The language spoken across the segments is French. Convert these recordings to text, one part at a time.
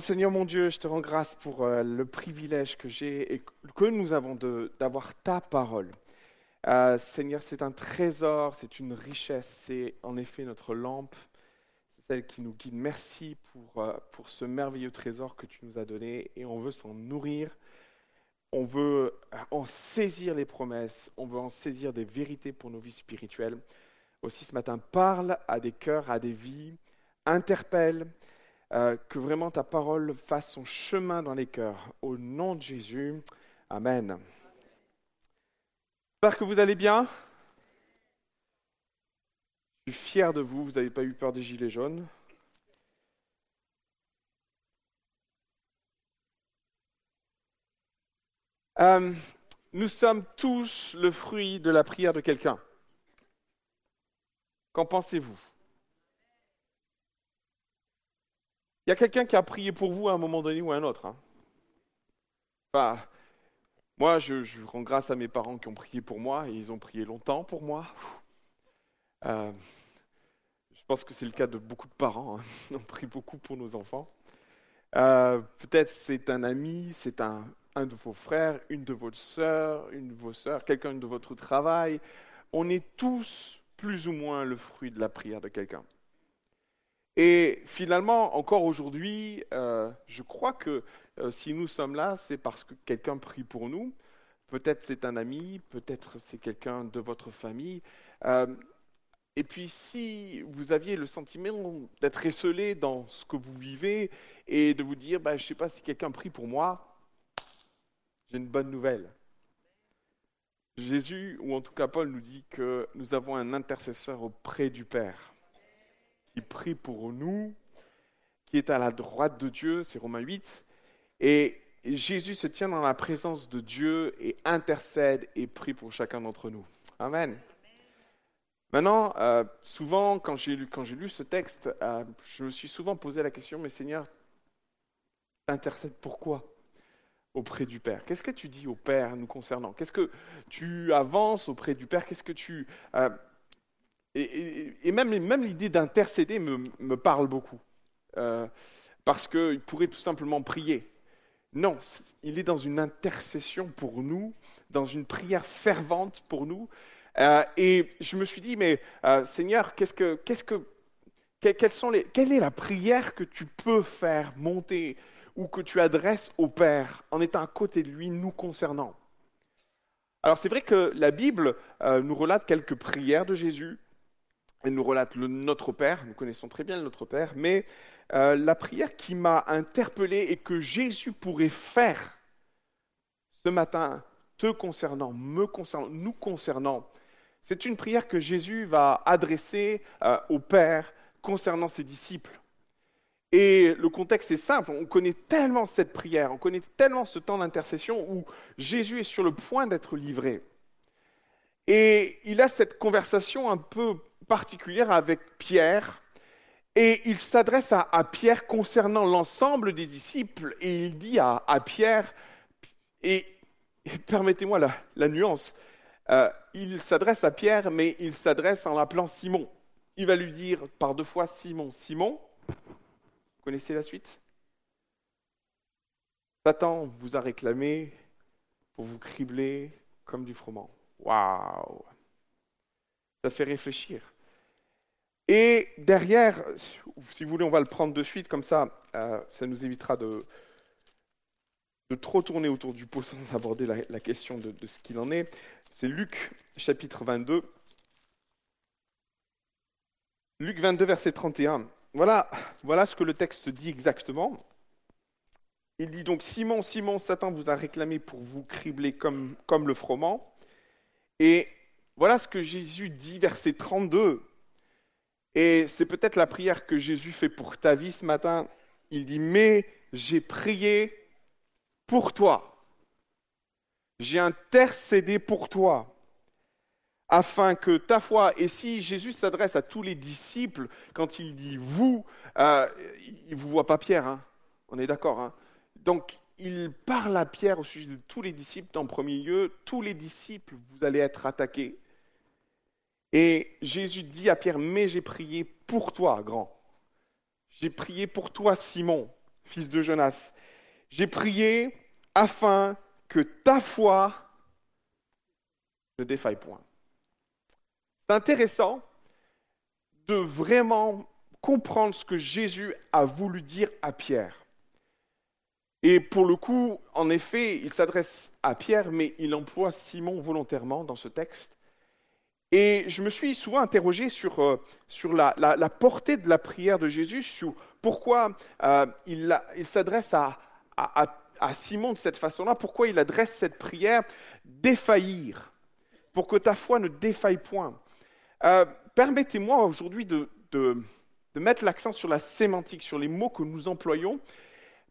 Seigneur mon Dieu, je te rends grâce pour euh, le privilège que j'ai et que nous avons d'avoir ta parole. Euh, Seigneur, c'est un trésor, c'est une richesse, c'est en effet notre lampe, c'est celle qui nous guide. Merci pour, euh, pour ce merveilleux trésor que tu nous as donné et on veut s'en nourrir. On veut en saisir les promesses, on veut en saisir des vérités pour nos vies spirituelles. Aussi ce matin, parle à des cœurs, à des vies, interpelle, euh, que vraiment ta parole fasse son chemin dans les cœurs. Au nom de Jésus, Amen. J'espère que vous allez bien. Je suis fier de vous, vous n'avez pas eu peur des gilets jaunes. Euh, nous sommes tous le fruit de la prière de quelqu'un. Qu'en pensez-vous? Il y a quelqu'un qui a prié pour vous à un moment donné ou à un autre. Hein. Moi, je, rends grâce à mes parents qui ont prié pour moi et ils ont prié longtemps pour moi. Euh, je pense que c'est le cas de beaucoup de parents. Hein. On prie beaucoup pour nos enfants. Euh, peut-être c'est un ami, c'est un, un, de vos frères, une de vos sœurs, une de vos sœurs, quelqu'un de votre travail. On est tous plus ou moins le fruit de la prière de quelqu'un. Et finalement, encore aujourd'hui, euh, je crois que euh, si nous sommes là, c'est parce que quelqu'un prie pour nous. Peut-être c'est un ami, peut-être c'est quelqu'un de votre famille. Euh, et puis si vous aviez le sentiment d'être esselé dans ce que vous vivez et de vous dire, bah, je ne sais pas si quelqu'un prie pour moi, j'ai une bonne nouvelle. Jésus, ou en tout cas Paul, nous dit que nous avons un intercesseur auprès du Père qui prie pour nous, qui est à la droite de Dieu, c'est Romains 8. Et Jésus se tient dans la présence de Dieu et intercède et prie pour chacun d'entre nous. Amen. Maintenant, euh, souvent, quand j'ai lu, lu ce texte, euh, je me suis souvent posé la question, mais Seigneur, intercède pourquoi auprès du Père? Qu'est-ce que tu dis au Père nous concernant? Qu'est-ce que tu avances auprès du Père? Qu'est-ce que tu... Euh, et, même, l'idée d'intercéder me, parle beaucoup. Euh, parce qu'il pourrait tout simplement prier. Non, il est dans une intercession pour nous, dans une prière fervente pour nous. Euh, et je me suis dit, mais euh, Seigneur, qu'est-ce que, que, quelles sont les, quelle est la prière que tu peux faire monter ou que tu adresses au Père en étant à côté de lui, nous concernant? Alors c'est vrai que la Bible nous relate quelques prières de Jésus, elle nous relate le Notre Père, nous connaissons très bien le Notre Père, mais euh, la prière qui m'a interpellé et que Jésus pourrait faire ce matin, te concernant, me concernant, nous concernant, c'est une prière que Jésus va adresser euh, au Père concernant ses disciples. Et le contexte est simple, on connaît tellement cette prière, on connaît tellement ce temps d'intercession où Jésus est sur le point d'être livré. Et il a cette conversation un peu particulière avec Pierre. Et il s'adresse à, Pierre concernant l'ensemble des disciples. Et il dit à, Pierre, et, permettez-moi la, nuance, euh, il s'adresse à Pierre, mais il s'adresse en l'appelant Simon. Il va lui dire par deux fois Simon, Simon. Vous connaissez la suite? Satan vous a réclamé pour vous cribler comme du froment. Waouh Ça fait réfléchir. Et derrière, si vous voulez, on va le prendre de suite, comme ça, euh, ça nous évitera de, de trop tourner autour du pot sans aborder la, question de, ce qu'il en est. C'est Luc chapitre 22. Luc 22, verset 31. Voilà, voilà ce que le texte dit exactement. Il dit donc, Simon, Simon, Satan vous a réclamé pour vous cribler comme, comme le froment. Et voilà ce que Jésus dit, verset 32. Et c'est peut-être la prière que Jésus fait pour ta vie ce matin. Il dit, mais j'ai prié pour toi. J'ai intercédé pour toi, afin que ta foi, et si Jésus s'adresse à tous les disciples, quand il dit vous, euh, il ne vous voit pas Pierre, hein. on est d'accord. Hein. Donc il parle à Pierre au sujet de tous les disciples en premier lieu, tous les disciples, vous allez être attaqués. Et Jésus dit à Pierre, mais j'ai prié pour toi, grand. J'ai prié pour toi, Simon. fils de Jonas. J'ai prié afin que ta foi ne défaille point. C'est intéressant de vraiment comprendre ce que Jésus a voulu dire à Pierre. Et pour le coup, en effet, il s'adresse à Pierre, mais il emploie Simon volontairement dans ce texte. Et je me suis souvent interrogé sur, euh, sur la, portée de la prière de Jésus, sur pourquoi euh, il, il s'adresse à, à, à, Simon de cette façon-là, pourquoi il adresse cette prière défaillir, pour que ta foi ne défaille point. Euh, permettez-moi aujourd'hui de, de, de mettre l'accent sur la sémantique, sur les mots que nous employons,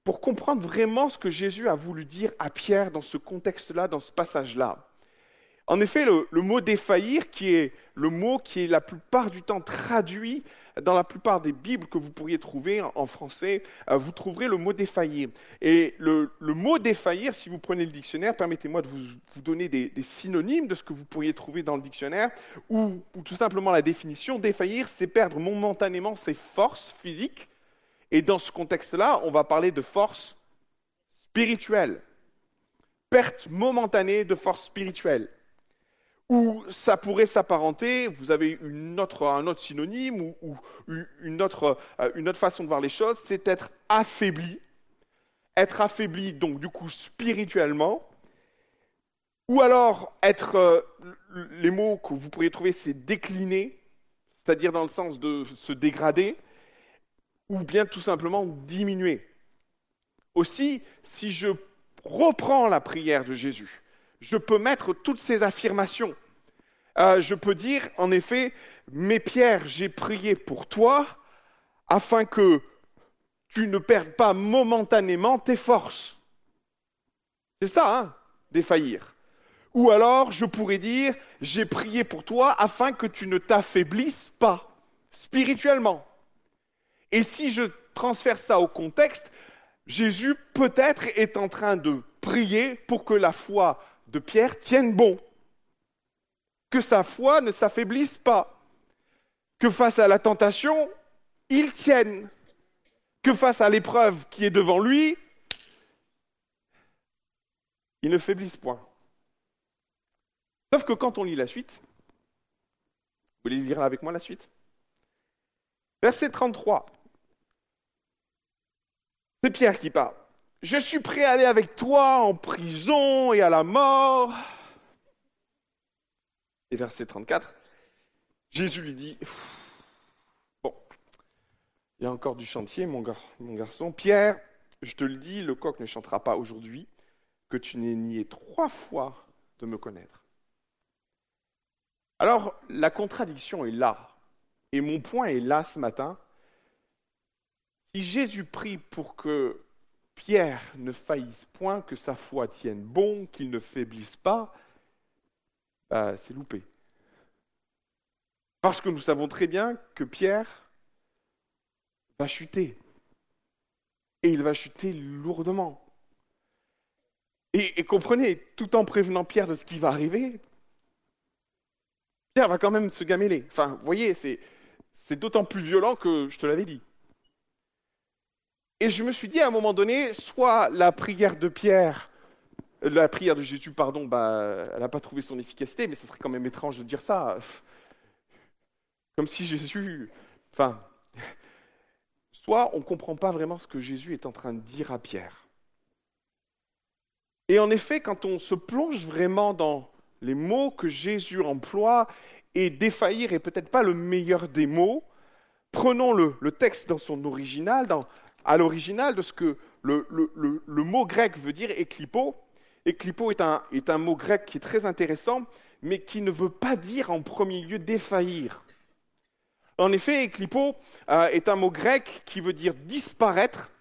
pour comprendre vraiment ce que Jésus a voulu dire à Pierre dans ce contexte-là, dans ce passage-là. En effet, le, mot défaillir, qui est le mot qui est la plupart du temps traduit dans la plupart des Bibles que vous pourriez trouver en français, euh, vous trouverez le mot défaillir. Et le, mot défaillir, si vous prenez le dictionnaire, permettez-moi de vous, donner des, synonymes de ce que vous pourriez trouver dans le dictionnaire, ou, ou tout simplement la définition. Défaillir, c'est perdre momentanément ses forces physiques et dans ce contexte-là, on va parler de force spirituelle. Perte momentanée de force spirituelle. Ou ça pourrait s'apparenter, vous avez une autre, un autre synonyme ou, une, autre, euh, une autre façon de voir les choses, c'est être affaibli. Être affaibli, donc du coup spirituellement. Ou alors être, euh, les mots que vous pourriez trouver, c'est décliner, c'est-à-dire dans le sens de se dégrader ou bien tout simplement diminuer. Aussi, si je reprends la prière de Jésus, je peux mettre toutes ces affirmations. Euh, je peux dire, en effet, mes pierres, j'ai prié pour toi afin que tu ne perdes pas momentanément tes forces. C'est ça, hein, défaillir. Ou alors, je pourrais dire, j'ai prié pour toi afin que tu ne t'affaiblisses pas spirituellement. Et si je transfère ça au contexte, Jésus peut-être est en train de prier pour que la foi de Pierre tienne bon, que sa foi ne s'affaiblisse pas, que face à la tentation, il tienne, que face à l'épreuve qui est devant lui, il ne faiblisse point. Sauf que quand on lit la suite, vous voulez lire avec moi la suite? Verset 33. C'est Pierre qui parle. Je suis prêt à aller avec toi en prison et à la mort. Et verset 34, Jésus lui dit, bon, il y a encore du chantier, mon, garçon. Pierre, je te le dis, le coq ne chantera pas aujourd'hui que tu n'aies nié trois fois de me connaître. Alors, la contradiction est là. Et mon point est là ce matin. Si Jésus prie pour que Pierre ne faillisse point, que sa foi tienne bon, qu'il ne faiblisse pas, bah, c'est loupé. Parce que nous savons très bien que Pierre va chuter. Et il va chuter lourdement. Et, comprenez, tout en prévenant Pierre de ce qui va arriver, Pierre va quand même se gameler. Enfin, vous voyez, c'est d'autant plus violent que je te l'avais dit. Et je me suis dit à un moment donné, soit la prière de Pierre, euh, la prière de Jésus, pardon, bah, elle n'a pas trouvé son efficacité, mais ce serait quand même étrange de dire ça. Comme si Jésus. Enfin. Soit on ne comprend pas vraiment ce que Jésus est en train de dire à Pierre. Et en effet, quand on se plonge vraiment dans les mots que Jésus emploie, et défaillir est peut-être pas le meilleur des mots, prenons le, le texte dans son original, dans à l'original de ce que le, mot grec veut dire éclipo. Éclipo est un, mot grec qui est très intéressant, mais qui ne veut pas dire en premier lieu défaillir. En effet, éclipo euh, est un mot grec qui veut dire disparaître.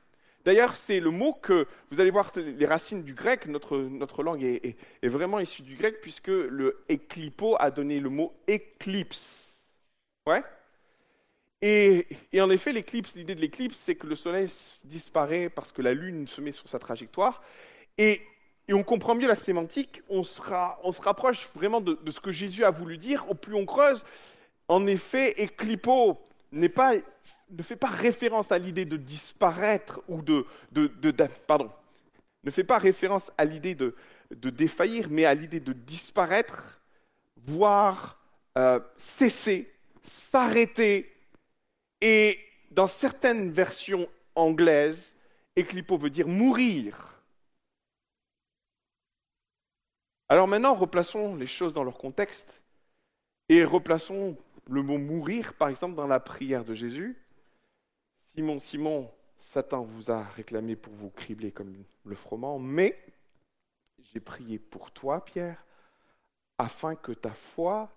D'ailleurs, c'est le mot que, vous allez voir les racines du grec, notre, notre langue est, est, vraiment issue du grec, puisque le éclipo a donné le mot éclipse. Ouais? Et, en effet, l'idée de l'éclipse, c'est que le soleil disparaît parce que la lune se met sur sa trajectoire. Et, on comprend mieux la sémantique, on, se rapproche vraiment de, ce que Jésus a voulu dire. Au plus on creuse, en effet, éclipo ne fait pas référence à l'idée de disparaître ou de, pardon, ne fait pas référence à l'idée de défaillir, mais à l'idée de disparaître, voire euh, cesser, s'arrêter. Et dans certaines versions anglaises, Eclipo veut dire mourir. Alors maintenant, replaçons les choses dans leur contexte et replaçons le mot mourir, par exemple, dans la prière de Jésus. Simon, Simon, Satan vous a réclamé pour vous cribler comme le froment, mais j'ai prié pour toi, Pierre, afin que ta foi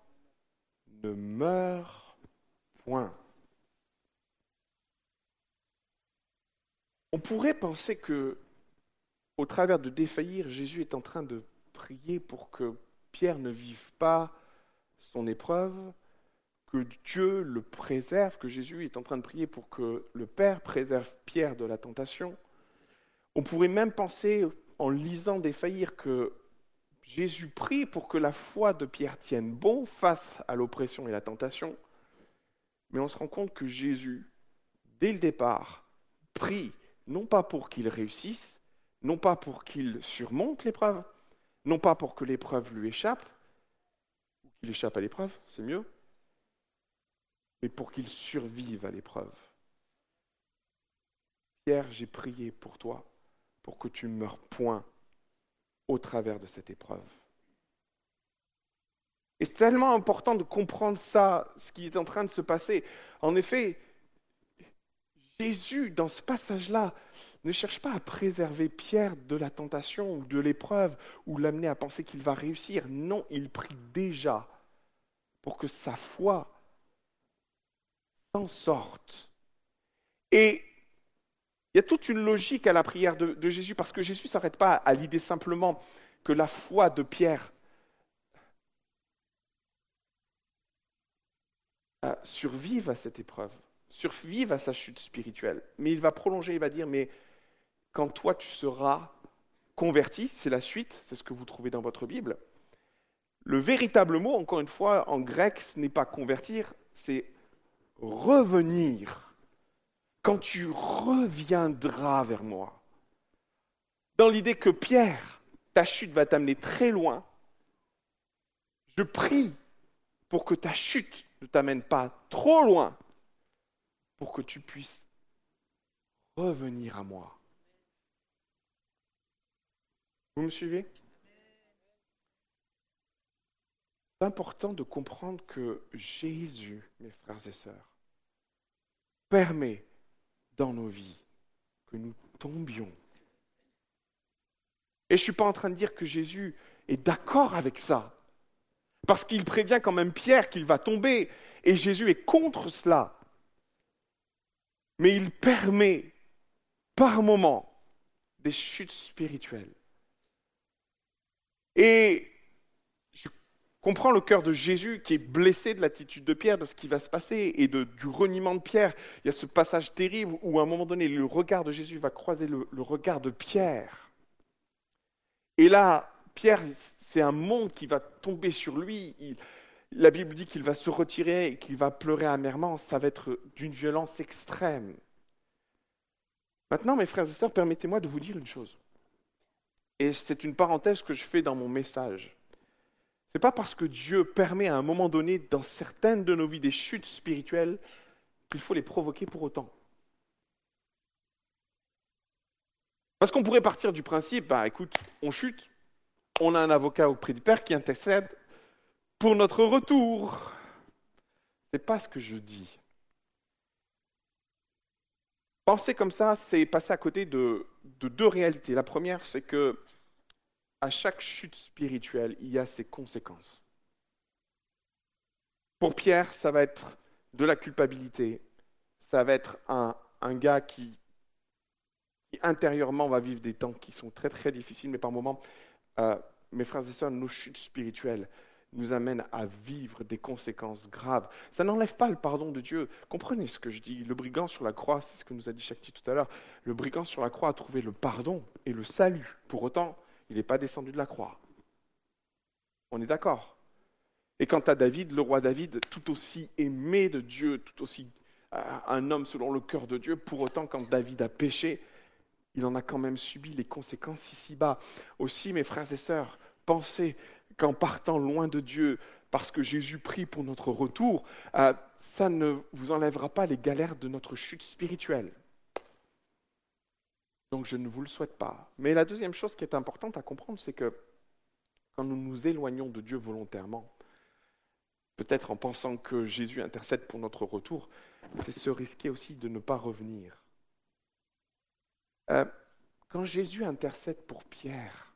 ne meure point. On pourrait penser que, au travers de défaillir, Jésus est en train de prier pour que Pierre ne vive pas son épreuve, que Dieu le préserve, que Jésus est en train de prier pour que le Père préserve Pierre de la tentation. On pourrait même penser, en lisant défaillir, que Jésus prie pour que la foi de Pierre tienne bon face à l'oppression et la tentation. Mais on se rend compte que Jésus, dès le départ, prie non pas pour qu'il réussisse, non pas pour qu'il surmonte l'épreuve, non pas pour que l'épreuve lui échappe, ou qu'il échappe à l'épreuve, c'est mieux, mais pour qu'il survive à l'épreuve. Pierre, j'ai prié pour toi, pour que tu ne meurs point au travers de cette épreuve. Et c'est tellement important de comprendre ça, ce qui est en train de se passer. En effet, Jésus, dans ce passage-là, ne cherche pas à préserver Pierre de la tentation ou de l'épreuve ou l'amener à penser qu'il va réussir. Non, il prie déjà pour que sa foi s'en sorte. Et il y a toute une logique à la prière de, Jésus parce que Jésus ne s'arrête pas à l'idée simplement que la foi de Pierre survive à cette épreuve survive à sa chute spirituelle. Mais il va prolonger, il va dire, mais quand toi tu seras converti, c'est la suite, c'est ce que vous trouvez dans votre Bible. Le véritable mot, encore une fois, en grec, ce n'est pas convertir, c'est revenir. Quand tu reviendras vers moi. Dans l'idée que Pierre, ta chute va t'amener très loin, je prie pour que ta chute ne t'amène pas trop loin, pour que tu puisses revenir à moi. Vous me suivez? C'est important de comprendre que Jésus, mes frères et sœurs, permet dans nos vies que nous tombions. Et je ne suis pas en train de dire que Jésus est d'accord avec ça, parce qu'il prévient quand même Pierre qu'il va tomber, et Jésus est contre cela mais il permet par moments des chutes spirituelles. Et je comprends le cœur de Jésus qui est blessé de l'attitude de Pierre, de ce qui va se passer et du reniement de Pierre. Il y a ce passage terrible où à un moment donné, le regard de Jésus va croiser le, regard de Pierre. Et là, Pierre, c'est un monde qui va tomber sur lui. La Bible dit qu'il va se retirer et qu'il va pleurer amèrement. Ça va être d'une violence extrême. Maintenant, mes frères et sœurs, permettez-moi de vous dire une chose. Et c'est une parenthèse que je fais dans mon message. Ce n'est pas parce que Dieu permet à un moment donné, dans certaines de nos vies, des chutes spirituelles, qu'il faut les provoquer pour autant. Parce qu'on pourrait partir du principe, bah écoute, on chute, on a un avocat auprès du Père qui intercède pour notre retour. Ce n'est pas ce que je dis. Penser comme ça, c'est passer à côté de, deux réalités. La première, c'est que à chaque chute spirituelle, il y a ses conséquences. Pour Pierre, ça va être de la culpabilité, ça va être un, gars qui, intérieurement va vivre des temps qui sont très très difficiles, mais par moments, euh, mes frères et sœurs, nos chutes spirituelles, nous amène à vivre des conséquences graves. Ça n'enlève pas le pardon de Dieu. Comprenez ce que je dis. Le brigand sur la croix, c'est ce que nous a dit Shakti tout à l'heure, le brigand sur la croix a trouvé le pardon et le salut. Pour autant, il n'est pas descendu de la croix. On est d'accord Et quant à David, le roi David, tout aussi aimé de Dieu, tout aussi un homme selon le cœur de Dieu. Pour autant, quand David a péché, il en a quand même subi les conséquences ici-bas. Aussi, mes frères et sœurs, pensez qu'en partant loin de Dieu, parce que Jésus prie pour notre retour, euh, ça ne vous enlèvera pas les galères de notre chute spirituelle. Donc je ne vous le souhaite pas. Mais la deuxième chose qui est importante à comprendre, c'est que quand nous nous éloignons de Dieu volontairement, peut-être en pensant que Jésus intercède pour notre retour, c'est se risquer aussi de ne pas revenir. Euh, quand Jésus intercède pour Pierre,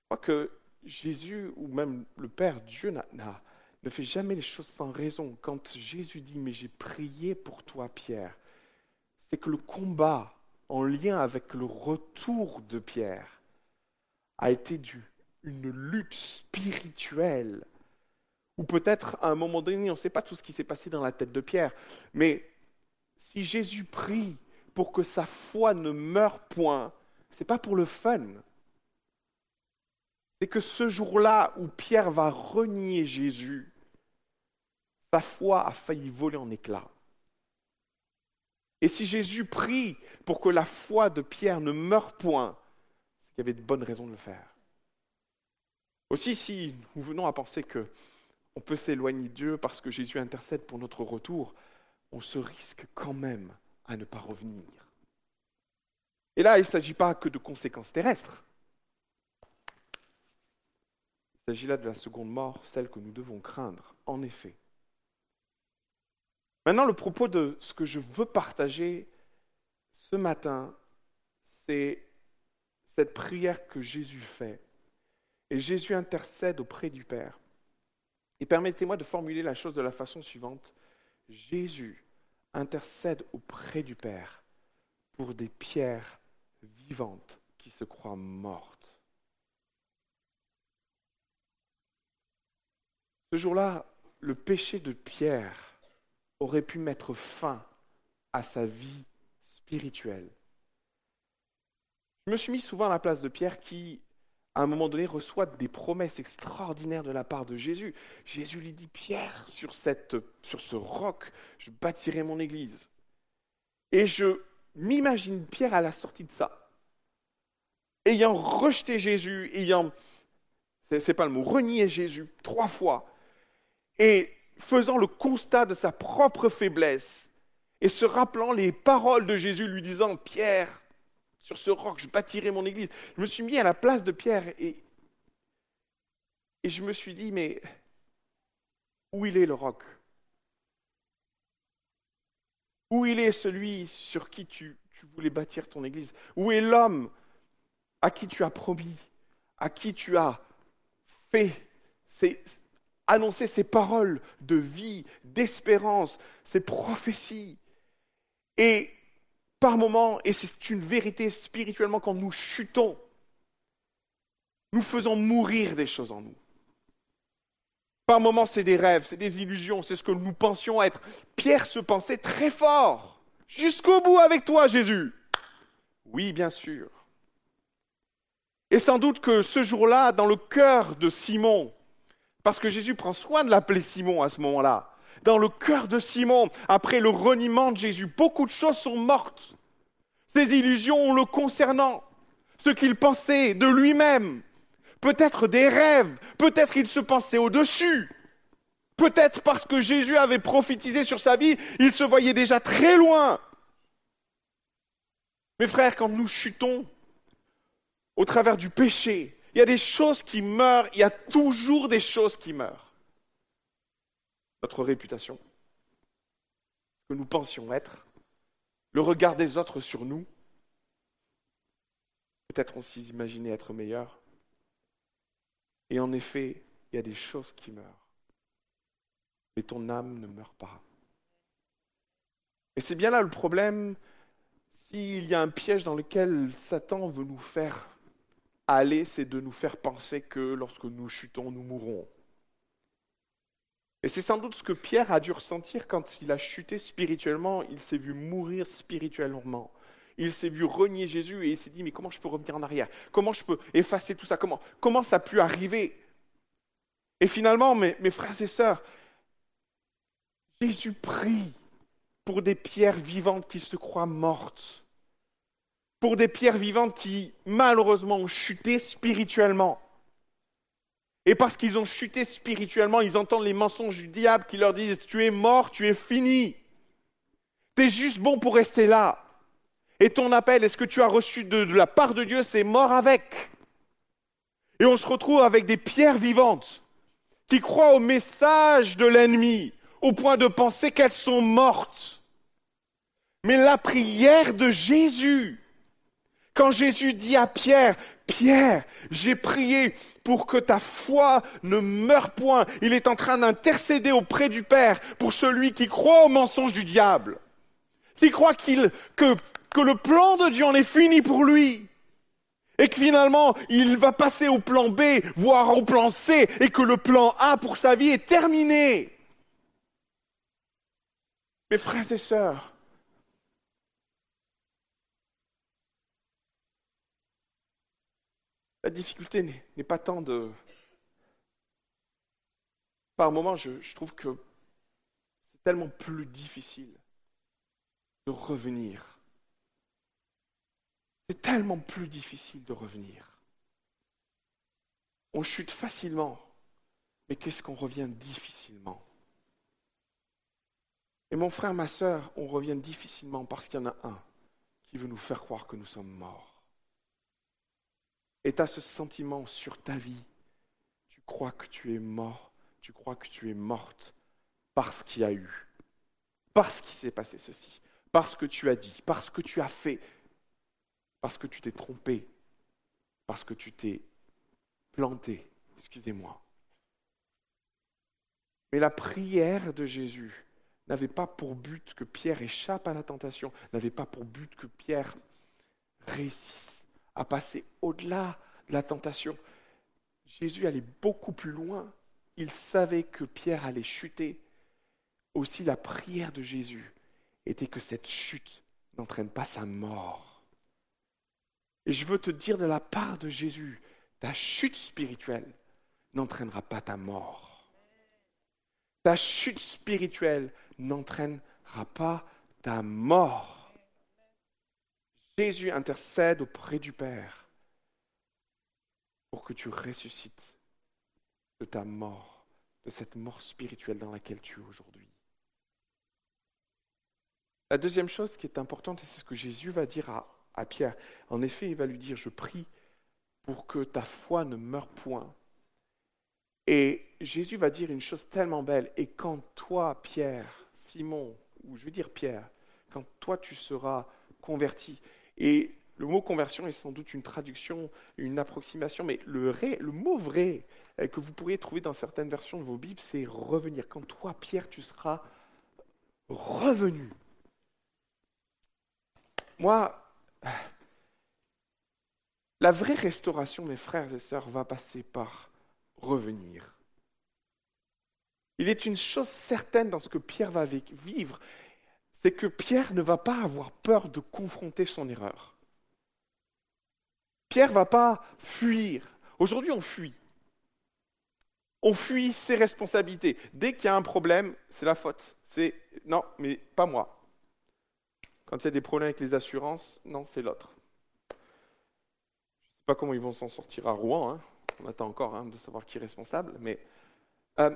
je crois que Jésus ou même le Père, Dieu ne fait jamais les choses sans raison. Quand Jésus dit Mais j'ai prié pour toi, Pierre, c'est que le combat en lien avec le retour de Pierre a été dû une lutte spirituelle. Ou peut-être à un moment donné, on ne sait pas tout ce qui s'est passé dans la tête de Pierre, mais si Jésus prie pour que sa foi ne meure point, ce n'est pas pour le fun. C'est que ce jour-là où Pierre va renier Jésus, sa foi a failli voler en éclats. Et si Jésus prie pour que la foi de Pierre ne meure point, c'est qu'il y avait de bonnes raisons de le faire. Aussi, si nous venons à penser que on peut s'éloigner de Dieu parce que Jésus intercède pour notre retour, on se risque quand même à ne pas revenir. Et là, il ne s'agit pas que de conséquences terrestres. Il s'agit là de la seconde mort, celle que nous devons craindre, en effet. Maintenant, le propos de ce que je veux partager ce matin, c'est cette prière que Jésus fait. Et Jésus intercède auprès du Père. Et permettez-moi de formuler la chose de la façon suivante. Jésus intercède auprès du Père pour des pierres vivantes qui se croient mortes. Ce jour-là, le péché de Pierre aurait pu mettre fin à sa vie spirituelle. Je me suis mis souvent à la place de Pierre qui, à un moment donné, reçoit des promesses extraordinaires de la part de Jésus. Jésus lui dit, Pierre, sur, ce roc, je bâtirai mon église. Et je m'imagine Pierre à la sortie de ça, ayant rejeté Jésus, ayant, c'est pas le mot, renié Jésus trois fois, et faisant le constat de sa propre faiblesse, et se rappelant les paroles de Jésus, lui disant, Pierre, sur ce roc, je bâtirai mon église. Je me suis mis à la place de Pierre et, je me suis dit, mais où il est le roc? Où il est celui sur qui tu, voulais bâtir ton église? Où est l'homme à qui tu as promis, à qui tu as fait ces, annoncé ces paroles de vie, d'espérance, ces prophéties Et par moments, et c'est une vérité spirituellement, quand nous chutons, nous faisons mourir des choses en nous. Par moments, c'est des rêves, c'est des illusions, c'est ce que nous pensions être. Pierre se pensait très fort. Jusqu'au bout avec toi, Jésus. Oui, bien sûr. Et sans doute que ce jour-là, dans le cœur de Simon, parce que Jésus prend soin de l'appeler Simon à ce moment-là, dans le cœur de Simon, après le reniement de Jésus. Beaucoup de choses sont mortes. Ses illusions le concernant, ce qu'il pensait de lui-même, peut-être des rêves, peut-être il se pensait au-dessus. Peut-être parce que Jésus avait prophétisé sur sa vie, il se voyait déjà très loin. Mes frères, quand nous chutons au travers du péché, il y a des choses qui meurent, il y a toujours des choses qui meurent notre réputation, ce que nous pensions être, le regard des autres sur nous. Peut-être on s'imaginait être meilleur. Et en effet, il y a des choses qui meurent. Mais ton âme ne meurt pas. Et c'est bien là le problème, s'il y a un piège dans lequel Satan veut nous faire aller, c'est de nous faire penser que lorsque nous chutons, nous mourrons. Et c'est sans doute ce que Pierre a dû ressentir quand il a chuté spirituellement, il s'est vu mourir spirituellement. Il s'est vu renier Jésus et il s'est dit, mais comment je peux revenir en arrière? Comment je peux effacer tout ça? Comment, comment ça a pu arriver? Et finalement, mes, mes frères et sœurs, Jésus prie pour des pierres vivantes qui se croient mortes, pour des pierres vivantes qui malheureusement ont chuté spirituellement. Et parce qu'ils ont chuté spirituellement, ils entendent les mensonges du diable qui leur disent Tu es mort, tu es fini. Tu es juste bon pour rester là. Et ton appel, est-ce que tu as reçu de, de la part de Dieu C'est mort avec. Et on se retrouve avec des pierres vivantes qui croient au message de l'ennemi au point de penser qu'elles sont mortes. Mais la prière de Jésus, quand Jésus dit à Pierre, Pierre, j'ai prié pour que ta foi ne meure point, il est en train d'intercéder auprès du Père pour celui qui croit au mensonge du diable, qui croit qu'il, que, que le plan de Dieu en est fini pour lui et que finalement il va passer au plan B, voire au plan C, et que le plan A pour sa vie est terminé. Mes frères et sœurs, la difficulté n'est pas tant de... Par moment, je, trouve que c'est tellement plus difficile de revenir c'est tellement plus difficile de revenir. On chute facilement, mais qu'est-ce qu'on revient difficilement? Et mon frère, ma sœur, on revient difficilement parce qu'il y en a un qui veut nous faire croire que nous sommes morts. Et tu as ce sentiment sur ta vie. Tu crois que tu es mort, tu crois que tu es morte parce qu'il y a eu, parce qu'il s'est passé ceci, parce que tu as dit, parce que tu as fait, parce que tu t'es trompé, parce que tu t'es planté, excusez-moi. Mais la prière de Jésus n'avait pas pour but que Pierre échappe à la tentation, n'avait pas pour but que Pierre réussisse à passer au-delà de la tentation. Jésus allait beaucoup plus loin. Il savait que Pierre allait chuter. Aussi la prière de Jésus était que cette chute n'entraîne pas sa mort. Et je veux te dire de la part de Jésus, ta chute spirituelle n'entraînera pas ta mort. Ta chute spirituelle n'entraînera pas ta mort. Jésus intercède auprès du Père pour que tu ressuscites de ta mort, de cette mort spirituelle dans laquelle tu es aujourd'hui. La deuxième chose qui est importante, c'est ce que Jésus va dire à à Pierre. En effet, il va lui dire, je prie pour que ta foi ne meure point. Et Jésus va dire une chose tellement belle, et quand toi, Pierre, Simon, ou je vais dire Pierre, quand toi tu seras converti, et le mot conversion est sans doute une traduction, une approximation, mais le, mot vrai euh, que vous pourriez trouver dans certaines versions de vos Bibles, c'est revenir. Quand toi, Pierre, tu seras revenu. Moi, la vraie restauration, mes frères et sœurs, va passer par revenir. Il est une chose certaine dans ce que Pierre va vivre, c'est que Pierre ne va pas avoir peur de confronter son erreur. Pierre ne va pas fuir. Aujourd'hui, on fuit. On fuit ses responsabilités. Dès qu'il y a un problème, c'est la faute. C'est non, mais pas moi. Quand il y a des problèmes avec les assurances, non, c'est l'autre pas comment ils vont s'en sortir à Rouen. Hein. On attend encore hein, de savoir qui est responsable. Mais euh,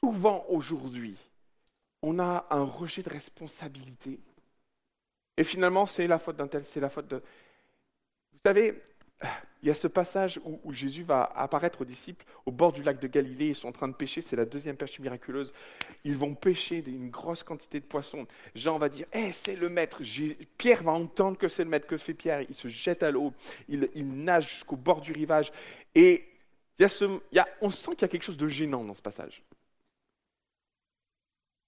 souvent aujourd'hui, on a un rejet de responsabilité. Et finalement, c'est la faute d'un tel, c'est la faute de. Vous savez, il y a ce passage où, Jésus va apparaître aux disciples au bord du lac de Galilée. Ils sont en train de pêcher, c'est la deuxième pêche miraculeuse. Ils vont pêcher une grosse quantité de poissons. Jean va dire Eh, c'est le maître. Pierre va entendre que c'est le maître. Que fait Pierre Il se jette à l'eau, il, nage jusqu'au bord du rivage. Et il y a on sent qu'il y a quelque chose de gênant dans ce passage.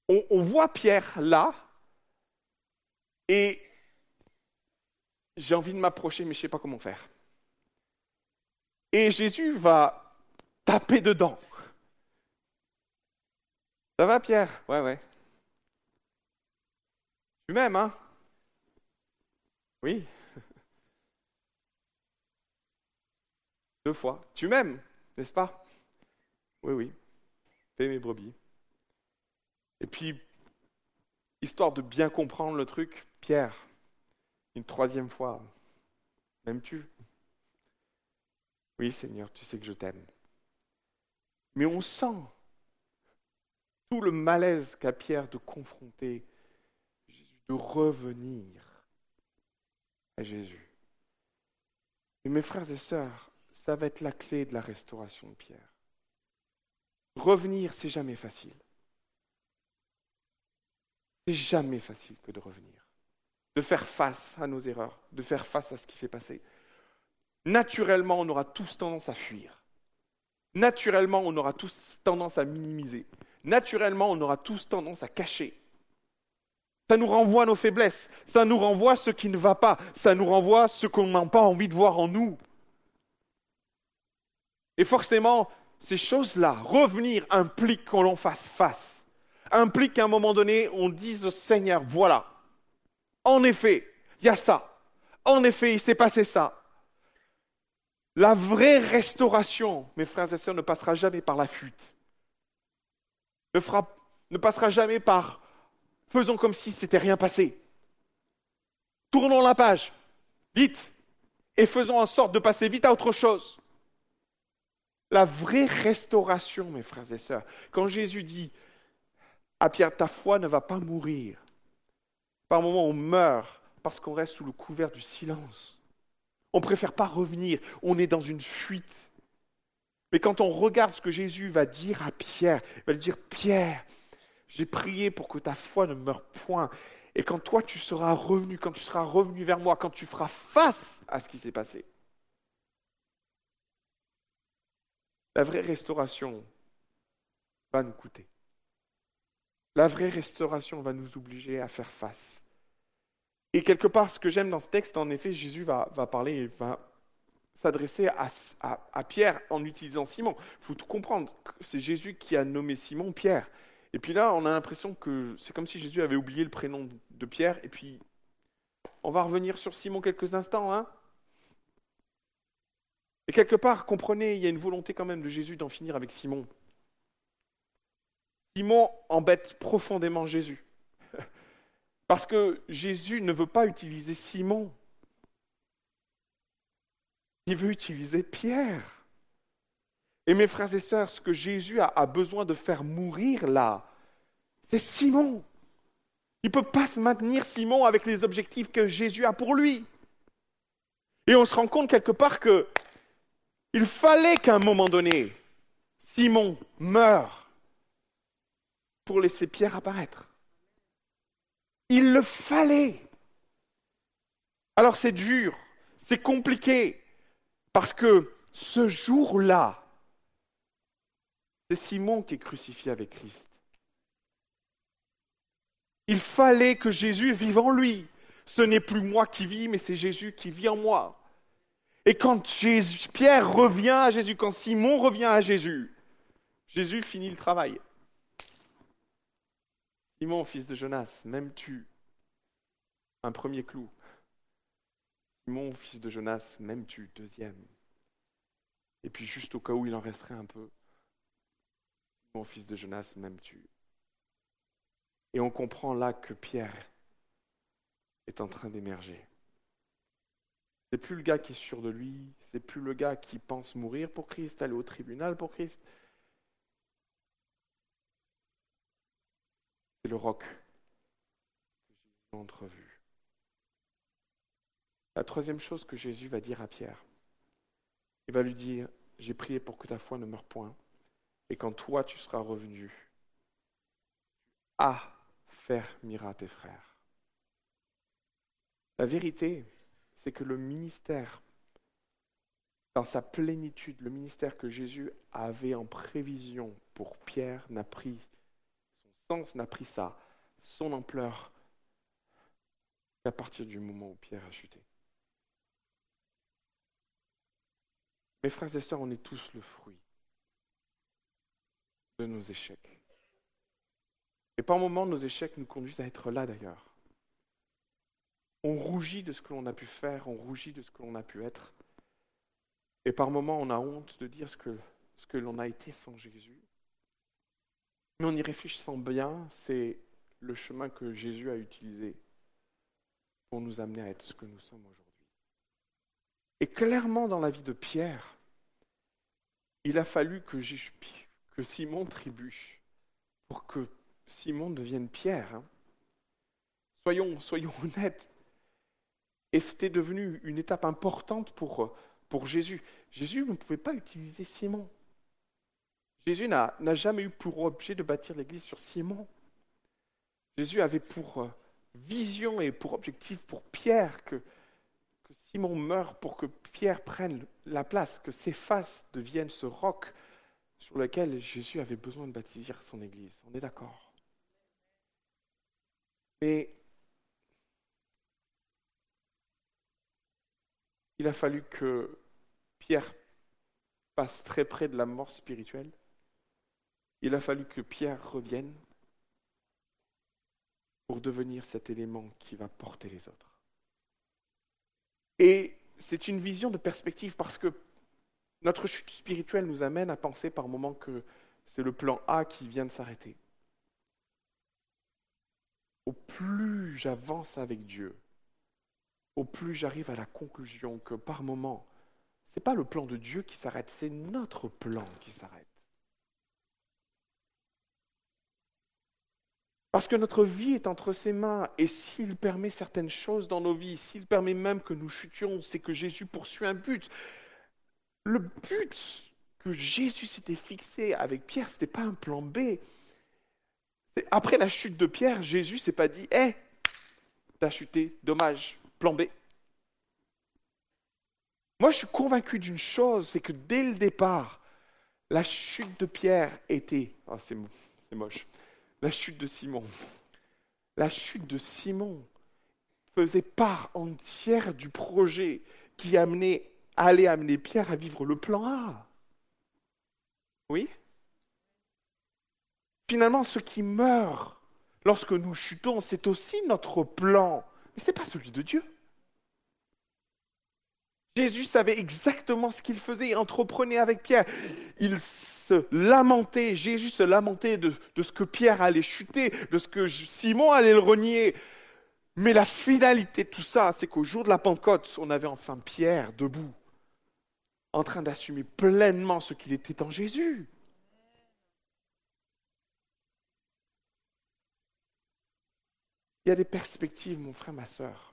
On, on voit Pierre là, et j'ai envie de m'approcher, mais je ne sais pas comment faire. Et Jésus va taper dedans. Ça va, Pierre? Ouais, ouais. Tu m'aimes, hein? Oui. Deux fois. Tu m'aimes, n'est-ce pas? Oui, oui. Fais mes brebis. Et puis, histoire de bien comprendre le truc, Pierre, une troisième fois, m'aimes-tu? Oui, Seigneur, tu sais que je t'aime. Mais on sent tout le malaise qu'a Pierre de confronter Jésus, de revenir à Jésus. Et mes frères et sœurs, ça va être la clé de la restauration de Pierre. Revenir, c'est jamais facile. C'est jamais facile que de revenir, de faire face à nos erreurs, de faire face à ce qui s'est passé. Naturellement, on aura tous tendance à fuir. Naturellement, on aura tous tendance à minimiser. Naturellement, on aura tous tendance à cacher. Ça nous renvoie nos faiblesses, ça nous renvoie ce qui ne va pas, ça nous renvoie ce qu'on n'a pas envie de voir en nous. Et forcément, ces choses-là, revenir implique qu'on l'en fasse face implique qu'à un moment donné, on dise au Seigneur, voilà, en effet, il y a ça. En effet, il s'est passé ça. La vraie restauration, mes frères et sœurs, ne passera jamais par la fuite. Ne, ne passera jamais par faisons comme si c'était rien passé. Tournons la page, vite, et faisons en sorte de passer vite à autre chose. La vraie restauration, mes frères et sœurs, quand Jésus dit à Pierre, ta foi ne va pas mourir. Par moments, on meurt parce qu'on reste sous le couvert du silence. On ne préfère pas revenir, on est dans une fuite. Mais quand on regarde ce que Jésus va dire à Pierre, il va lui dire, Pierre, j'ai prié pour que ta foi ne meure point. Et quand toi tu seras revenu, quand tu seras revenu vers moi, quand tu feras face à ce qui s'est passé, la vraie restauration va nous coûter. La vraie restauration va nous obliger à faire face. Et quelque part, ce que j'aime dans ce texte, en effet, Jésus va, parler, va s'adresser à, Pierre en utilisant Simon. Il faut tout comprendre, c'est Jésus qui a nommé Simon Pierre. Et puis là, on a l'impression que c'est comme si Jésus avait oublié le prénom de Pierre. Et puis, on va revenir sur Simon quelques instants. Hein et quelque part, comprenez, il y a une volonté quand même de Jésus d'en finir avec Simon. Simon embête profondément Jésus. Parce que Jésus ne veut pas utiliser Simon. Il veut utiliser Pierre. Et mes frères et sœurs, ce que Jésus a, besoin de faire mourir là, c'est Simon. Il ne peut pas se maintenir Simon avec les objectifs que Jésus a pour lui. Et on se rend compte quelque part que il fallait qu'à un moment donné, Simon meure pour laisser Pierre apparaître. Il le fallait. Alors c'est dur, c'est compliqué, parce que ce jour-là, c'est Simon qui est crucifié avec Christ. Il fallait que Jésus vive en lui. Ce n'est plus moi qui vis, mais c'est Jésus qui vit en moi. Et quand Pierre revient à Jésus, quand Simon revient à Jésus, Jésus finit le travail. Simon, fils de Jonas, m'aimes-tu? Un premier clou. Simon, fils de Jonas, m'aimes-tu? Deuxième. Et puis juste au cas où il en resterait un peu. Simon, fils de Jonas, m'aimes-tu? Et on comprend là que Pierre est en train d'émerger. C'est plus le gars qui est sûr de lui, c'est plus le gars qui pense mourir pour Christ, aller au tribunal pour Christ. Le roc que a entrevu. La troisième chose que Jésus va dire à Pierre, il va lui dire, j'ai prié pour que ta foi ne meure point, et quand toi tu seras revenu, tu affermiras tes frères. La vérité, c'est que le ministère, dans sa plénitude, le ministère que Jésus avait en prévision pour Pierre n'a pris sens n'a pris ça, son ampleur, qu'à partir du moment où Pierre a chuté. Mes frères et sœurs, on est tous le fruit de nos échecs. Et par moments, nos échecs nous conduisent à être là d'ailleurs. On rougit de ce que l'on a pu faire, on rougit de ce que l'on a pu être. Et par moments, on a honte de dire ce que, ce que l'on a été sans Jésus. Mais en y réfléchissant bien, c'est le chemin que Jésus a utilisé pour nous amener à être ce que nous sommes aujourd'hui. Et clairement dans la vie de Pierre, il a fallu que, Simon trébuche pour que Simon devienne Pierre. Hein. Soyons, soyons honnêtes. Et c'était devenu une étape importante pour, pour Jésus. Jésus ne pouvait pas utiliser Simon. Jésus n'a jamais eu pour objet de bâtir l'Église sur Simon. Jésus avait pour euh, vision et pour objectif pour Pierre que, Simon meure pour que Pierre prenne la place, que faces deviennent ce roc sur lequel Jésus avait besoin de baptiser son Église. On est d'accord Mais il a fallu que Pierre passe très près de la mort spirituelle. Il a fallu que Pierre revienne pour devenir cet élément qui va porter les autres. Et c'est une vision de perspective parce que notre chute spirituelle nous amène à penser par moments que c'est le plan A qui vient de s'arrêter. Au plus j'avance avec Dieu, au plus j'arrive à la conclusion que par moments, ce n'est pas le plan de Dieu qui s'arrête, c'est notre plan qui s'arrête. Parce que notre vie est entre ses mains, et s'il permet certaines choses dans nos vies, s'il permet même que nous chutions, c'est que Jésus poursuit un but. Le but que Jésus s'était fixé avec Pierre, ce n'était pas un plan B. Après la chute de Pierre, Jésus s'est pas dit Hé, t'as chuté, dommage, plan B. Moi, je suis convaincu d'une chose c'est que dès le départ, la chute de Pierre était. Oh, c'est moche la chute de Simon. La chute de Simon faisait part entière du projet qui allait amener Pierre à vivre le plan A. Oui Finalement, ce qui meurt lorsque nous chutons, c'est aussi notre plan, mais ce n'est pas celui de Dieu. Jésus savait exactement ce qu'il faisait et entreprenait avec Pierre. Il se lamentait, Jésus se lamentait de, ce que Pierre allait chuter, de ce que Simon allait le renier. Mais la finalité de tout ça, c'est qu'au jour de la Pentecôte, on avait enfin Pierre debout, en train d'assumer pleinement ce qu'il était en Jésus. Il y a des perspectives, mon frère, ma soeur,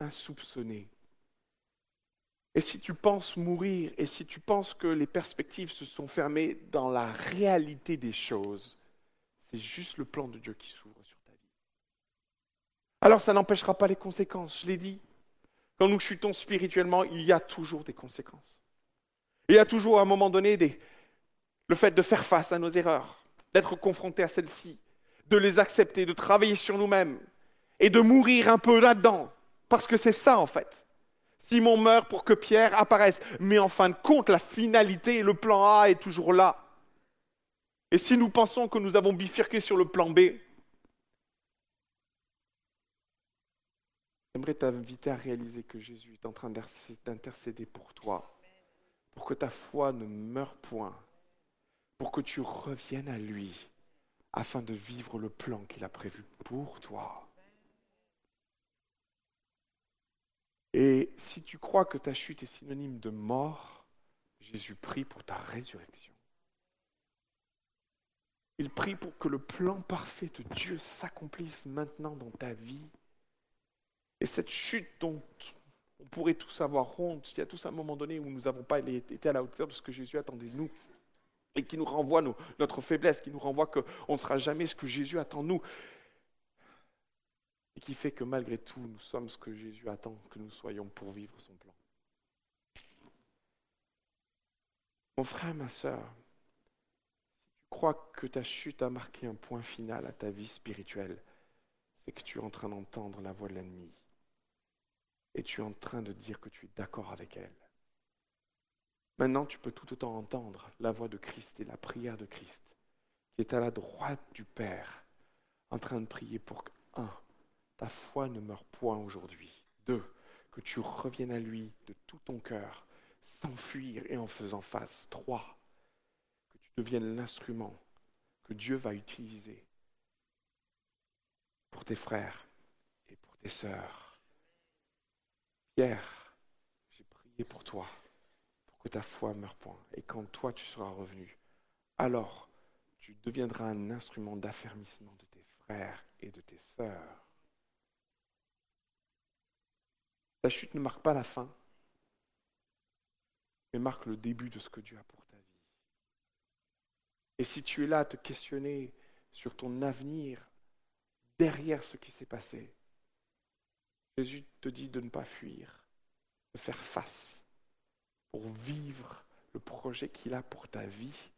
insoupçonnées et si tu penses mourir, et si tu penses que les perspectives se sont fermées dans la réalité des choses, c'est juste le plan de Dieu qui s'ouvre sur ta vie. Alors ça n'empêchera pas les conséquences, je l'ai dit. Quand nous chutons spirituellement, il y a toujours des conséquences. Il y a toujours à un moment donné le fait de faire face à nos erreurs, d'être confronté à celles-ci, de les accepter, de travailler sur nous-mêmes et de mourir un peu là-dedans. Parce que c'est ça en fait. Simon meurt pour que Pierre apparaisse. Mais en fin de compte, la finalité, le plan A est toujours là. Et si nous pensons que nous avons bifurqué sur le plan B, j'aimerais t'inviter à réaliser que Jésus est en train d'intercéder pour toi, pour que ta foi ne meure point, pour que tu reviennes à lui, afin de vivre le plan qu'il a prévu pour toi. Et si tu crois que ta chute est synonyme de mort, Jésus prie pour ta résurrection. Il prie pour que le plan parfait de Dieu s'accomplisse maintenant dans ta vie. Et cette chute dont on pourrait tous avoir honte, il y a tous un moment donné où nous n'avons pas été à la hauteur de ce que Jésus attendait de nous, et qui nous renvoie notre faiblesse, qui nous renvoie qu'on ne sera jamais ce que Jésus attend de nous et qui fait que malgré tout, nous sommes ce que Jésus attend que nous soyons pour vivre son plan. Mon frère, ma soeur, si tu crois que ta chute a marqué un point final à ta vie spirituelle, c'est que tu es en train d'entendre la voix de l'ennemi. Et tu es en train de dire que tu es d'accord avec elle. Maintenant, tu peux tout autant entendre la voix de Christ et la prière de Christ, qui est à la droite du Père, en train de prier pour que, un, ta foi ne meurt point aujourd'hui. Deux, que tu reviennes à lui de tout ton cœur, sans fuir et en faisant face. Trois, que tu deviennes l'instrument que Dieu va utiliser pour tes frères et pour tes sœurs. Pierre, j'ai prié pour toi, pour que ta foi meure point. Et quand toi tu seras revenu, alors tu deviendras un instrument d'affermissement de tes frères et de tes sœurs. Ta chute ne marque pas la fin, mais marque le début de ce que Dieu a pour ta vie. Et si tu es là à te questionner sur ton avenir derrière ce qui s'est passé, Jésus te dit de ne pas fuir, de faire face pour vivre le projet qu'il a pour ta vie.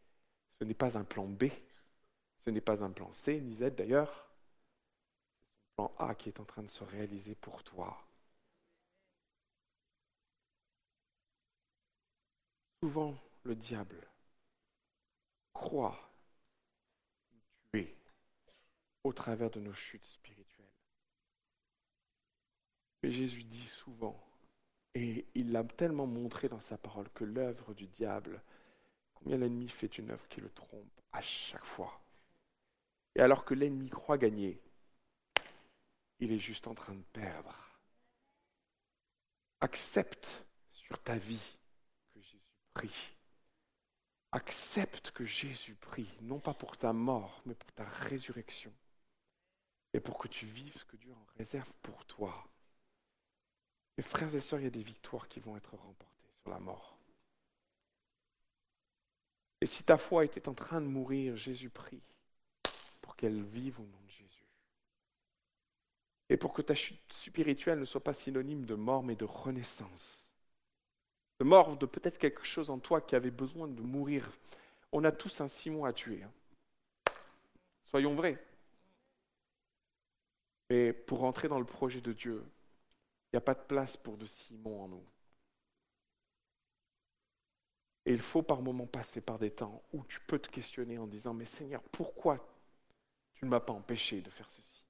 Ce n'est pas un plan B, ce n'est pas un plan C, ni Z d'ailleurs, c'est son plan A qui est en train de se réaliser pour toi. Souvent, le diable croit nous tuer au travers de nos chutes spirituelles. Mais Jésus dit souvent, et il l'a tellement montré dans sa parole, que l'œuvre du diable, combien l'ennemi fait une œuvre qui le trompe à chaque fois. Et alors que l'ennemi croit gagner, il est juste en train de perdre. Accepte sur ta vie Accepte que Jésus prie, non pas pour ta mort, mais pour ta résurrection. Et pour que tu vives ce que Dieu en réserve pour toi. Mes frères et sœurs, il y a des victoires qui vont être remportées sur la mort. Et si ta foi était en train de mourir, Jésus prie pour qu'elle vive au nom de Jésus. Et pour que ta chute spirituelle ne soit pas synonyme de mort, mais de renaissance. De mort de peut-être quelque chose en toi qui avait besoin de mourir. On a tous un Simon à tuer. Hein. Soyons vrais. Mais pour entrer dans le projet de Dieu, il n'y a pas de place pour de Simon en nous. Et il faut par moments passer par des temps où tu peux te questionner en disant, mais Seigneur, pourquoi tu ne m'as pas empêché de faire ceci?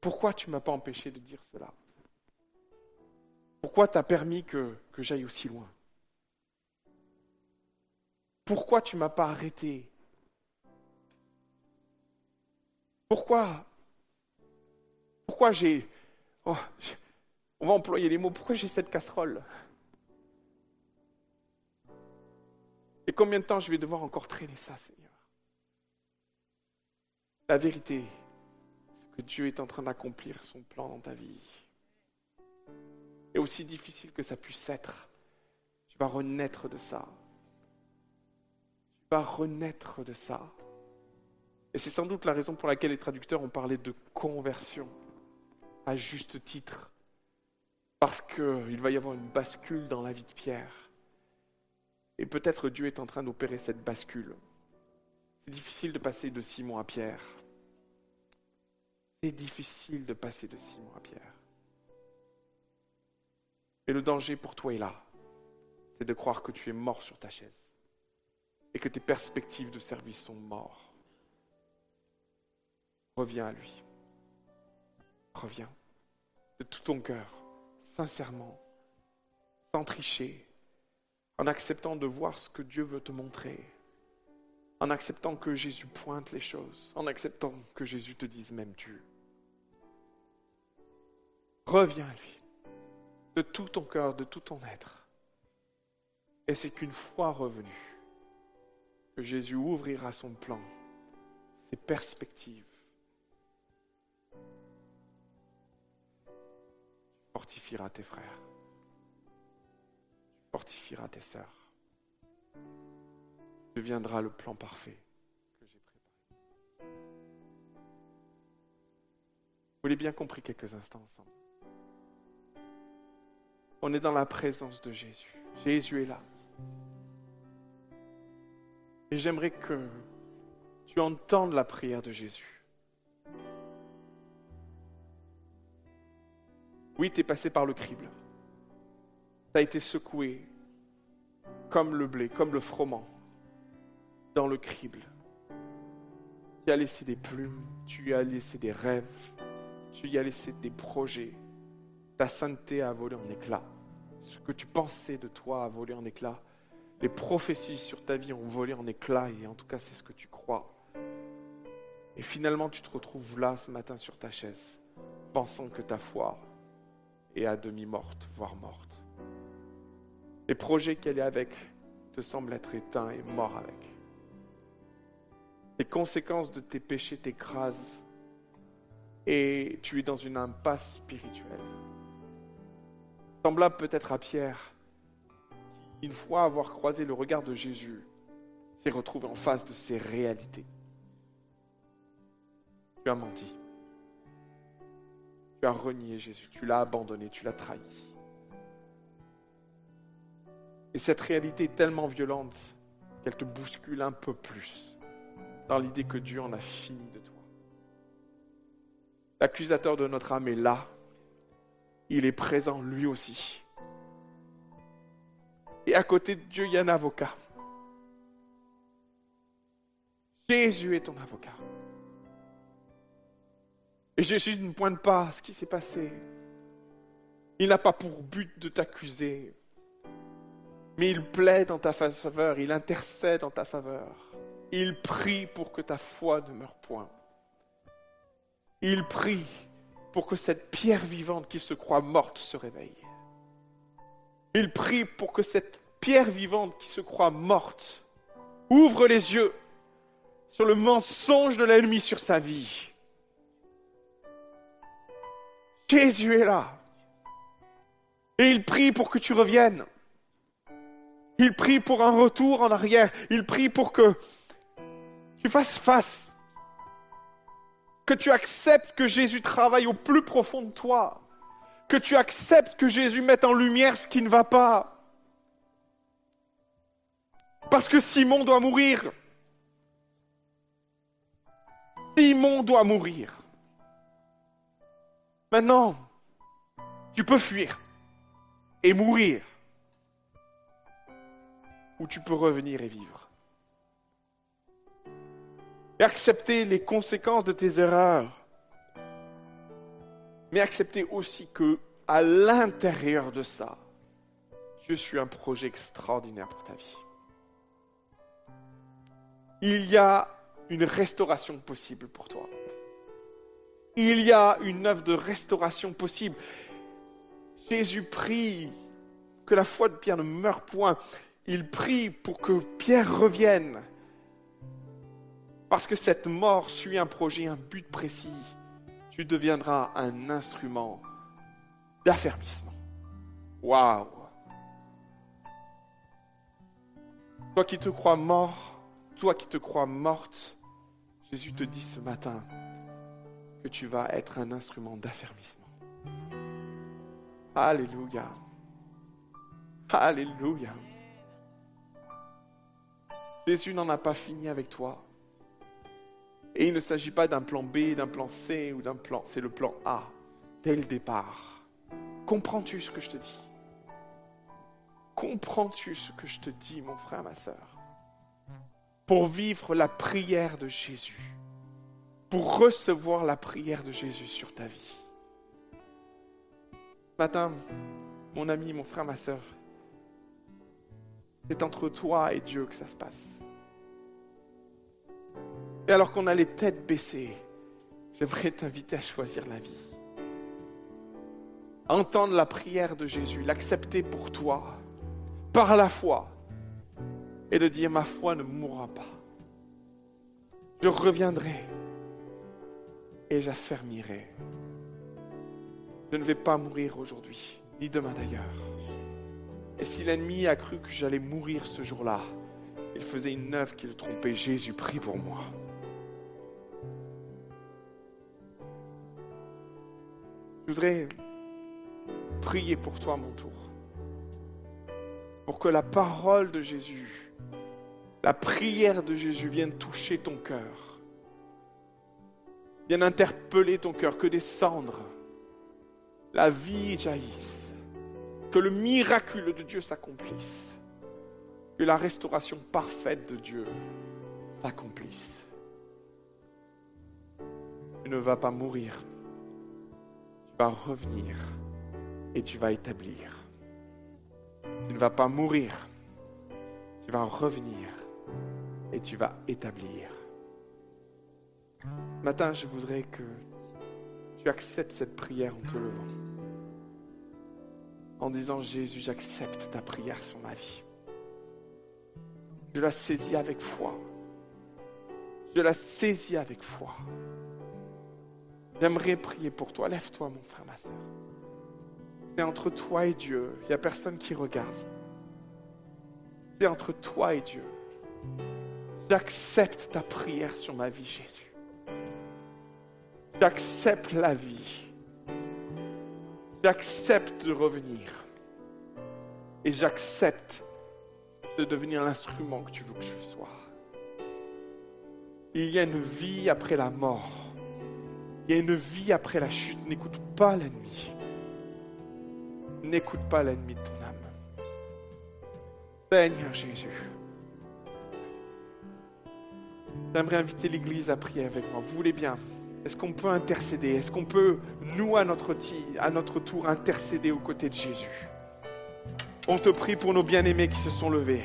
Pourquoi tu ne m'as pas empêché de dire cela? Pourquoi tu as permis que, j'aille aussi loin? Pourquoi tu m'as pas arrêté? Pourquoi pourquoi j'ai... Oh, on va employer les mots. Pourquoi j'ai cette casserole? Et combien de temps je vais devoir encore traîner ça, Seigneur? La vérité, c'est que Dieu est en train d'accomplir son plan dans ta vie. Et aussi difficile que ça puisse être, tu vas renaître de ça. Tu vas renaître de ça. Et c'est sans doute la raison pour laquelle les traducteurs ont parlé de conversion à juste titre, parce qu'il va y avoir une bascule dans la vie de Pierre. Et peut-être Dieu est en train d'opérer cette bascule. C'est difficile de passer de Simon à Pierre. C'est difficile de passer de Simon à Pierre. Mais le danger pour toi est là. C'est de croire que tu es mort sur ta chaise et que tes perspectives de service sont mortes. Reviens à lui. Reviens de tout ton cœur, sincèrement, sans tricher, en acceptant de voir ce que Dieu veut te montrer, en acceptant que Jésus pointe les choses, en acceptant que Jésus te dise même tu. Reviens à lui, de tout ton cœur, de tout ton être. Et c'est qu'une fois revenu, que Jésus ouvrira son plan, ses perspectives, fortifieras tes frères. Tu fortifieras tes sœurs. Tu deviendras le plan parfait que j'ai préparé. Vous l'avez bien compris quelques instants ensemble. On est dans la présence de Jésus. Jésus est là. Et j'aimerais que tu entendes la prière de Jésus. Oui, tu es passé par le crible. Tu as été secoué comme le blé, comme le froment, dans le crible. Tu as laissé des plumes, tu as laissé des rêves, tu y as laissé des projets. Ta sainteté a volé en éclats. Ce que tu pensais de toi a volé en éclats. Les prophéties sur ta vie ont volé en éclats, et en tout cas c'est ce que tu crois. Et finalement, tu te retrouves là ce matin sur ta chaise, pensant que ta foi est à demi morte, voire morte. Les projets qu'elle est avec te semblent être éteints et morts avec. Les conséquences de tes péchés t'écrasent et tu es dans une impasse spirituelle. Semblable peut-être à Pierre, qui, une fois avoir croisé le regard de Jésus, s'est retrouvé en face de ces réalités. Tu as menti. Tu as renié Jésus, tu l'as abandonné, tu l'as trahi. Et cette réalité est tellement violente qu'elle te bouscule un peu plus dans l'idée que Dieu en a fini de toi. L'accusateur de notre âme est là. Il est présent lui aussi. Et à côté de Dieu, il y a un avocat. Jésus est ton avocat. Et Jésus ne pointe pas ce qui s'est passé. Il n'a pas pour but de t'accuser, mais il plaide en ta faveur, il intercède en ta faveur. Il prie pour que ta foi ne meure point. Il prie pour que cette pierre vivante qui se croit morte se réveille. Il prie pour que cette pierre vivante qui se croit morte ouvre les yeux sur le mensonge de l'ennemi sur sa vie. Jésus est là. Et il prie pour que tu reviennes. Il prie pour un retour en arrière. Il prie pour que tu fasses face. Que tu acceptes que Jésus travaille au plus profond de toi. Que tu acceptes que Jésus mette en lumière ce qui ne va pas. Parce que Simon doit mourir. Simon doit mourir. Maintenant, tu peux fuir et mourir. Ou tu peux revenir et vivre. Et accepter les conséquences de tes erreurs. Mais accepter aussi que, à l'intérieur de ça, je suis un projet extraordinaire pour ta vie. Il y a une restauration possible pour toi. Il y a une œuvre de restauration possible. Jésus prie que la foi de Pierre ne meure point. Il prie pour que Pierre revienne. Parce que cette mort suit un projet, un but précis. Tu deviendras un instrument d'affermissement. Waouh! Toi qui te crois mort, toi qui te crois morte, Jésus te dit ce matin que tu vas être un instrument d'affermissement. Alléluia. Alléluia. Jésus n'en a pas fini avec toi. Et il ne s'agit pas d'un plan B, d'un plan C ou d'un plan, c'est le plan A, dès le départ. Comprends-tu ce que je te dis? Comprends-tu ce que je te dis, mon frère, ma soeur pour vivre la prière de Jésus, pour recevoir la prière de Jésus sur ta vie. matin, mon ami, mon frère, ma soeur, c'est entre toi et Dieu que ça se passe. Et alors qu'on a les têtes baissées, j'aimerais t'inviter à choisir la vie. entendre la prière de Jésus, l'accepter pour toi, par la foi, et de dire ma foi ne mourra pas. Je reviendrai et j'affermirai. Je ne vais pas mourir aujourd'hui, ni demain d'ailleurs. Et si l'ennemi a cru que j'allais mourir ce jour-là, il faisait une œuvre qui le trompait. Jésus prie pour moi. Je voudrais prier pour toi mon tour. Pour que la parole de Jésus la prière de Jésus vienne toucher ton cœur, vienne interpeller ton cœur, que des cendres, la vie jaillisse, que le miracle de Dieu s'accomplisse, que la restauration parfaite de Dieu s'accomplisse. Tu ne vas pas mourir, vas revenir et tu vas établir. Tu ne vas pas mourir, tu vas revenir et tu vas établir. Matin, je voudrais que tu acceptes cette prière en te levant. En disant, Jésus, j'accepte ta prière sur ma vie. Je la saisis avec foi. Je la saisis avec foi. J'aimerais prier pour toi. Lève-toi, mon frère, ma soeur. C'est entre toi et Dieu. Il n'y a personne qui regarde. C'est entre toi et Dieu. J'accepte ta prière sur ma vie, Jésus. J'accepte la vie. J'accepte de revenir. Et j'accepte de devenir l'instrument que tu veux que je sois. Il y a une vie après la mort. Il y a une vie après la chute. N'écoute pas l'ennemi. N'écoute pas l'ennemi de ton âme. Seigneur Jésus. J'aimerais inviter l'Église à prier avec moi. Vous voulez bien? Est-ce qu'on peut intercéder? Est-ce qu'on peut, nous, à notre, à notre tour, intercéder aux côtés de Jésus? On te prie pour nos bien-aimés qui se sont levés.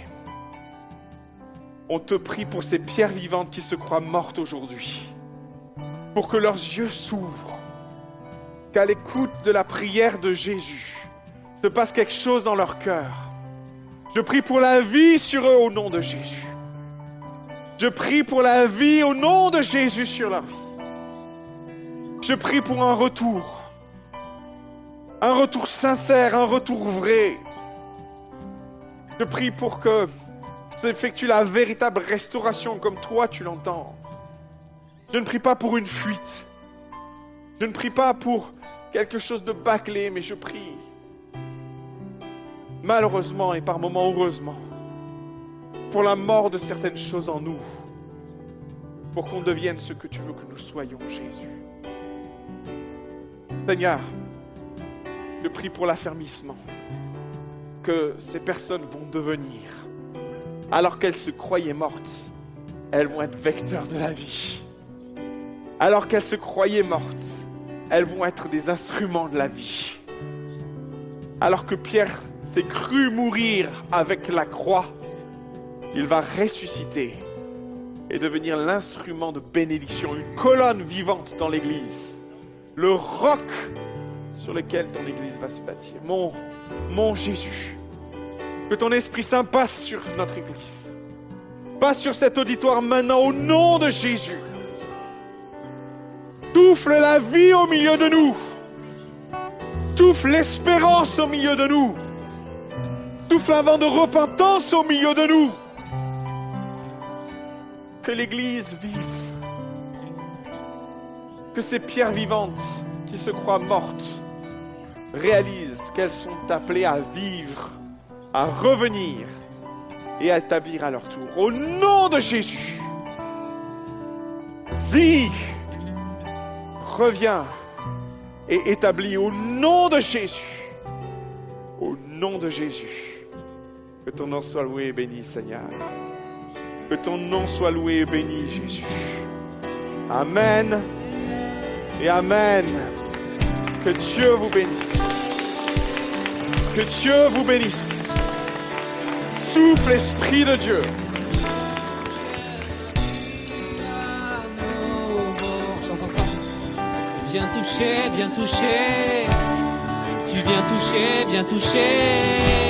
On te prie pour ces pierres vivantes qui se croient mortes aujourd'hui. Pour que leurs yeux s'ouvrent. Qu'à l'écoute de la prière de Jésus, se passe quelque chose dans leur cœur. Je prie pour la vie sur eux au nom de Jésus. Je prie pour la vie au nom de Jésus sur leur vie. Je prie pour un retour. Un retour sincère, un retour vrai. Je prie pour que s'effectue la véritable restauration comme toi tu l'entends. Je ne prie pas pour une fuite. Je ne prie pas pour quelque chose de bâclé, mais je prie, malheureusement et par moments heureusement, pour la mort de certaines choses en nous, pour qu'on devienne ce que tu veux que nous soyons, Jésus. Seigneur, je prie pour l'affermissement, que ces personnes vont devenir, alors qu'elles se croyaient mortes, elles vont être vecteurs de la vie. Alors qu'elles se croyaient mortes, elles vont être des instruments de la vie. Alors que Pierre s'est cru mourir avec la croix, il va ressusciter et devenir l'instrument de bénédiction, une colonne vivante dans l'Église, le roc sur lequel ton Église va se bâtir. Mon, Jésus, que ton Esprit Saint passe sur notre Église, passe sur cet auditoire maintenant au nom de Jésus. Souffle la vie au milieu de nous. Souffle l'espérance au milieu de nous. Souffle un vent de repentance au milieu de nous. Que l'Église vive. Que ces pierres vivantes qui se croient mortes réalisent qu'elles sont appelées à vivre, à revenir et à établir à leur tour. Au nom de Jésus, vie, reviens et établis au nom de Jésus. Au nom de Jésus. Que ton nom soit loué et béni, Seigneur. Que ton nom soit loué et béni, Jésus. Amen. Et Amen. Que Dieu vous bénisse. Que Dieu vous bénisse. Souffle l'Esprit de Dieu. Viens toucher, viens toucher. Tu viens toucher, viens toucher.